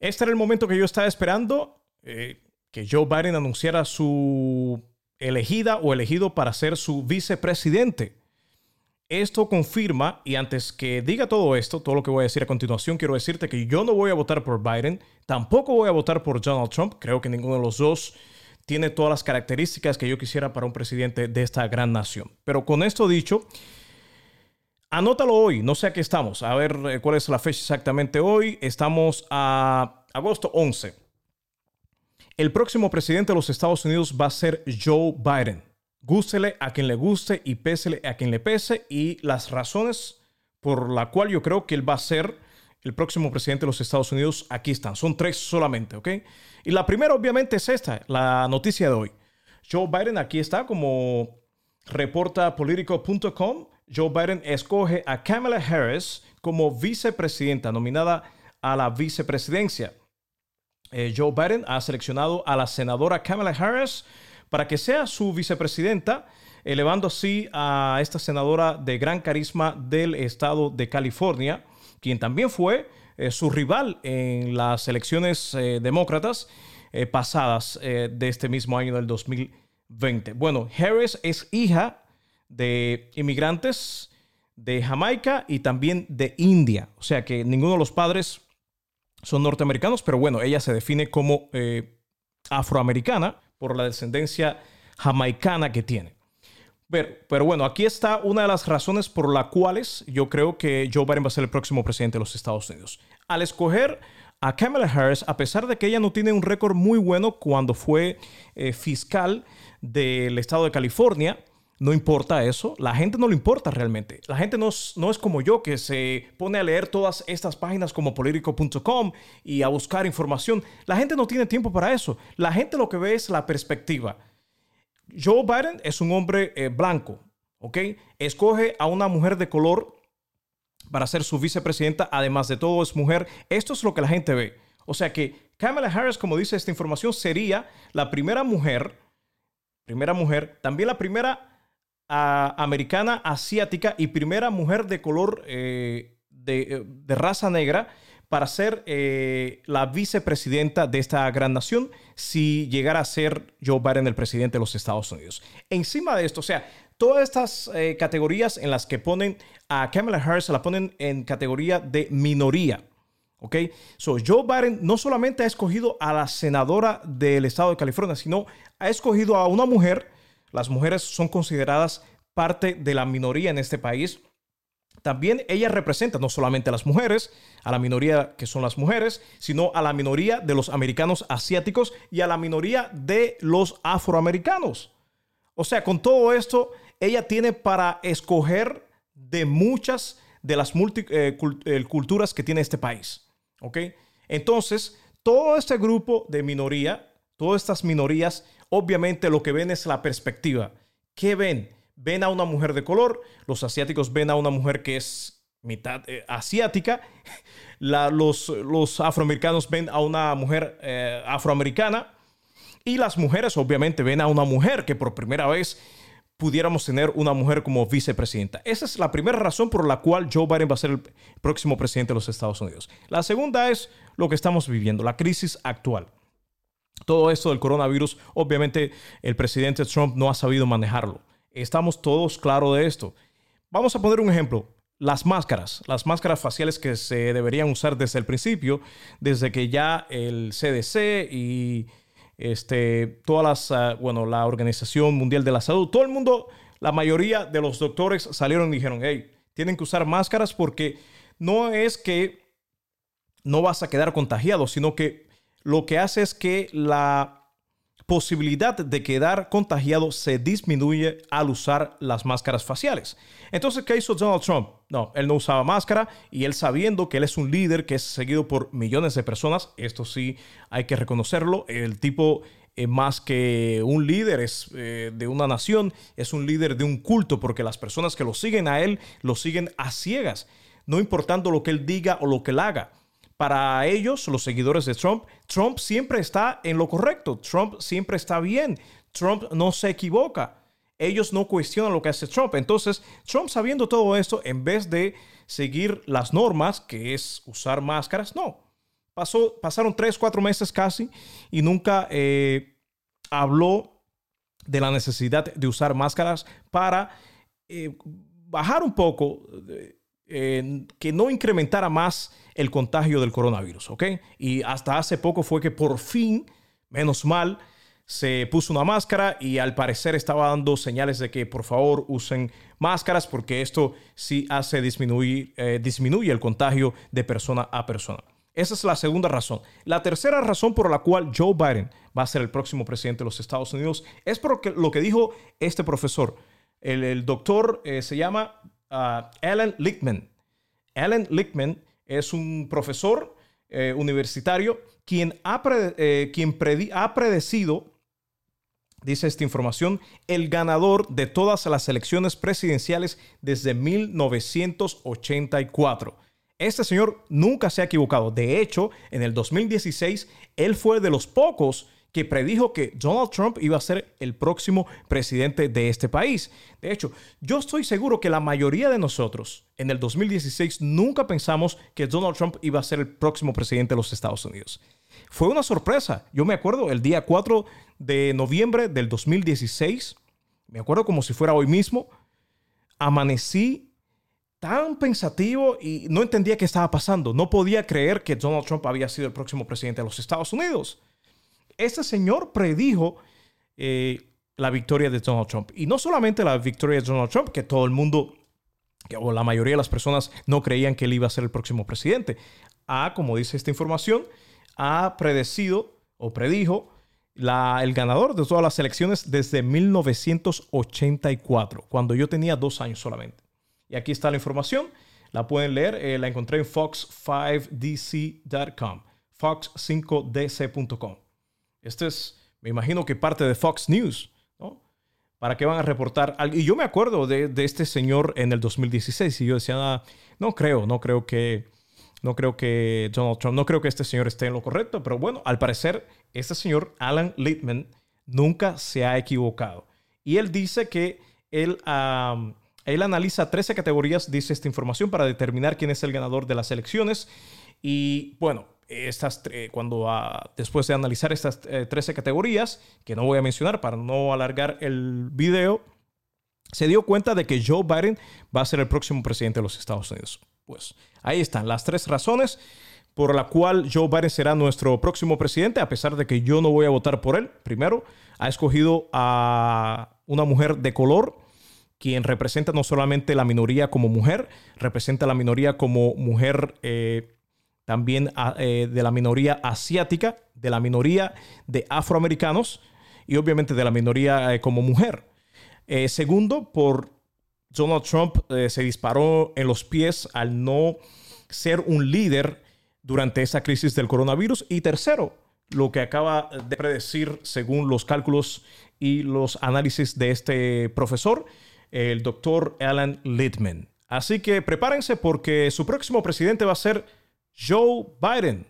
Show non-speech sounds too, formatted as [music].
Este era el momento que yo estaba esperando, eh, que Joe Biden anunciara su elegida o elegido para ser su vicepresidente. Esto confirma, y antes que diga todo esto, todo lo que voy a decir a continuación, quiero decirte que yo no voy a votar por Biden, tampoco voy a votar por Donald Trump, creo que ninguno de los dos tiene todas las características que yo quisiera para un presidente de esta gran nación. Pero con esto dicho, anótalo hoy, no sé a qué estamos, a ver eh, cuál es la fecha exactamente hoy, estamos a agosto 11. El próximo presidente de los Estados Unidos va a ser Joe Biden. Gústele a quien le guste y pésele a quien le pese. Y las razones por la cual yo creo que él va a ser el próximo presidente de los Estados Unidos, aquí están. Son tres solamente, ¿ok? Y la primera obviamente es esta, la noticia de hoy. Joe Biden aquí está como reporta politico.com. Joe Biden escoge a Kamala Harris como vicepresidenta, nominada a la vicepresidencia. Eh, Joe Biden ha seleccionado a la senadora Kamala Harris para que sea su vicepresidenta, elevando así a esta senadora de gran carisma del estado de California, quien también fue eh, su rival en las elecciones eh, demócratas pasadas de este mismo año del 2020. Bueno, Harris es hija de inmigrantes de Jamaica y también de India, o sea que ninguno de los padres son norteamericanos, pero bueno, ella se define como eh, afroamericana por la descendencia jamaicana que tiene. Pero, bueno, aquí está una de las razones por las cuales yo creo que Joe Biden va a ser el próximo presidente de los Estados Unidos. Al escoger a Kamala Harris, a pesar de que ella no tiene un récord muy bueno cuando fue eh, fiscal del estado de California, no importa eso, la gente no le importa realmente. La gente no es, no es como yo que se pone a leer todas estas páginas como politico.com y a buscar información. La gente no tiene tiempo para eso. La gente lo que ve es la perspectiva. Joe Biden es un hombre eh, blanco, ¿ok? Escoge a una mujer de color para ser su vicepresidenta, además de todo es mujer. Esto es lo que la gente ve. O sea que Kamala Harris, como dice esta información, sería la primera mujer, primera mujer, también la primera americana asiática y primera mujer de color eh, de, raza negra para ser eh, la vicepresidenta de esta gran nación si llegara a ser Joe Biden el presidente de los Estados Unidos. Encima de esto, o sea, todas estas eh, categorías en las que ponen a Kamala Harris, la ponen en categoría de minoría. ¿Ok? So, Joe Biden no solamente ha escogido a la senadora del estado de California, sino ha escogido a una mujer las mujeres son consideradas parte de la minoría en este país. También ella representa no solamente a las mujeres, a la minoría que son las mujeres, sino a la minoría de los americanos asiáticos y a la minoría de los afroamericanos. O sea, con todo esto, ella tiene para escoger de muchas de las eh, eh, culturas que tiene este país. ¿Ok? Entonces, todo este grupo de minoría, todas estas minorías obviamente lo que ven es la perspectiva. ¿Qué ven? Ven a una mujer de color, los asiáticos ven a una mujer que es mitad eh, asiática, [laughs] los, los, afroamericanos ven a una mujer eh, afroamericana y las mujeres obviamente ven a una mujer que por primera vez pudiéramos tener una mujer como vicepresidenta. Esa es la primera razón por la cual Joe Biden va a ser el próximo presidente de los Estados Unidos. La segunda es lo que estamos viviendo, la crisis actual. Todo esto del coronavirus, obviamente el presidente Trump no ha sabido manejarlo. Estamos todos claros de esto. Vamos a poner un ejemplo. Las máscaras, las máscaras faciales que se deberían usar desde el principio, desde que ya el CDC y este, todas las, ah, bueno, la Organización Mundial de la Salud, todo el mundo, la mayoría de los doctores salieron y dijeron, hey, tienen que usar máscaras porque no es que no vas a quedar contagiado, sino que lo que hace es que la posibilidad de quedar contagiado se disminuye al usar las máscaras faciales. Entonces, ¿qué hizo Donald Trump? No, él no usaba máscara y él sabiendo que él es un líder que es seguido por millones de personas, esto sí hay que reconocerlo, el tipo eh, más que un líder es eh, de una nación, es un líder de un culto porque las personas que lo siguen a él lo siguen a ciegas, no importando lo que él diga o lo que él haga para ellos, los seguidores de Trump, Trump siempre está en lo correcto, Trump siempre está bien, Trump no se equivoca. Ellos no cuestionan lo que hace Trump. Entonces, Trump sabiendo todo esto, en vez de seguir las normas, que es usar máscaras, no. pasó, pasaron tres, cuatro meses casi y nunca eh, habló de la necesidad de usar máscaras para eh, bajar un poco, que no incrementara más el contagio del coronavirus, ¿ok? Y hasta hace poco fue que por fin, menos mal, se puso una máscara y al parecer estaba dando señales de que por favor usen máscaras porque esto sí hace disminuir, eh, disminuye el contagio de persona a persona. Esa es la segunda razón. La tercera razón por la cual Joe Biden va a ser el próximo presidente de los Estados Unidos es por lo que dijo este profesor. El, doctor eh, se llama uh, Alan Lichtman. Alan Lichtman es un profesor eh, universitario quien, ha, quien ha predecido dice esta información, el ganador de todas las elecciones presidenciales desde 1984. Este señor nunca se ha equivocado. De hecho, en el 2016, él fue de los pocos que predijo que Donald Trump iba a ser el próximo presidente de este país. De hecho, yo estoy seguro que la mayoría de nosotros en el 2016 nunca pensamos que Donald Trump iba a ser el próximo presidente de los Estados Unidos. Fue una sorpresa. Yo me acuerdo el día 4 de noviembre del 2016, me acuerdo como si fuera hoy mismo, amanecí tan pensativo y no entendía qué estaba pasando. No podía creer que Donald Trump había sido el próximo presidente de los Estados Unidos. Ese señor predijo eh, la victoria de Donald Trump. Y no solamente la victoria de Donald Trump, que todo el mundo, o la mayoría de las personas no creían que él iba a ser el próximo presidente. Ah, como dice esta información, ha predecido o predijo el ganador de todas las elecciones desde 1984, cuando yo tenía dos años solamente. Y aquí está la información, la pueden leer, eh, la encontré en fox5dc.com, fox5dc.com. Este es, me imagino que parte de Fox News, ¿no? ¿Para qué van a reportar? Y yo me acuerdo de, este señor en el 2016 y yo decía, ah, no creo, no creo que no creo que Donald Trump, no creo que este señor esté en lo correcto, pero bueno, al parecer este señor Alan Littman nunca se ha equivocado. Y él dice que él, él analiza 13 categorías, dice esta información, para determinar quién es el ganador de las elecciones. Y bueno, estas, cuando después de analizar estas 13 eh, categorías, que no voy a mencionar para no alargar el video, se dio cuenta de que Joe Biden va a ser el próximo presidente de los Estados Unidos. Pues ahí están las tres razones por la cual Joe Biden será nuestro próximo presidente, a pesar de que yo no voy a votar por él. Primero, ha escogido a una mujer de color, quien representa no solamente la minoría como mujer, representa la minoría como mujer eh, también eh, de la minoría asiática, de la minoría de afroamericanos y obviamente de la minoría eh, como mujer. segundo, por Donald Trump se disparó en los pies al no ser un líder durante esa crisis del coronavirus. Y tercero, lo que acaba de predecir según los cálculos y los análisis de este profesor, el doctor Alan Littman. Así que prepárense porque su próximo presidente va a ser Joe Biden.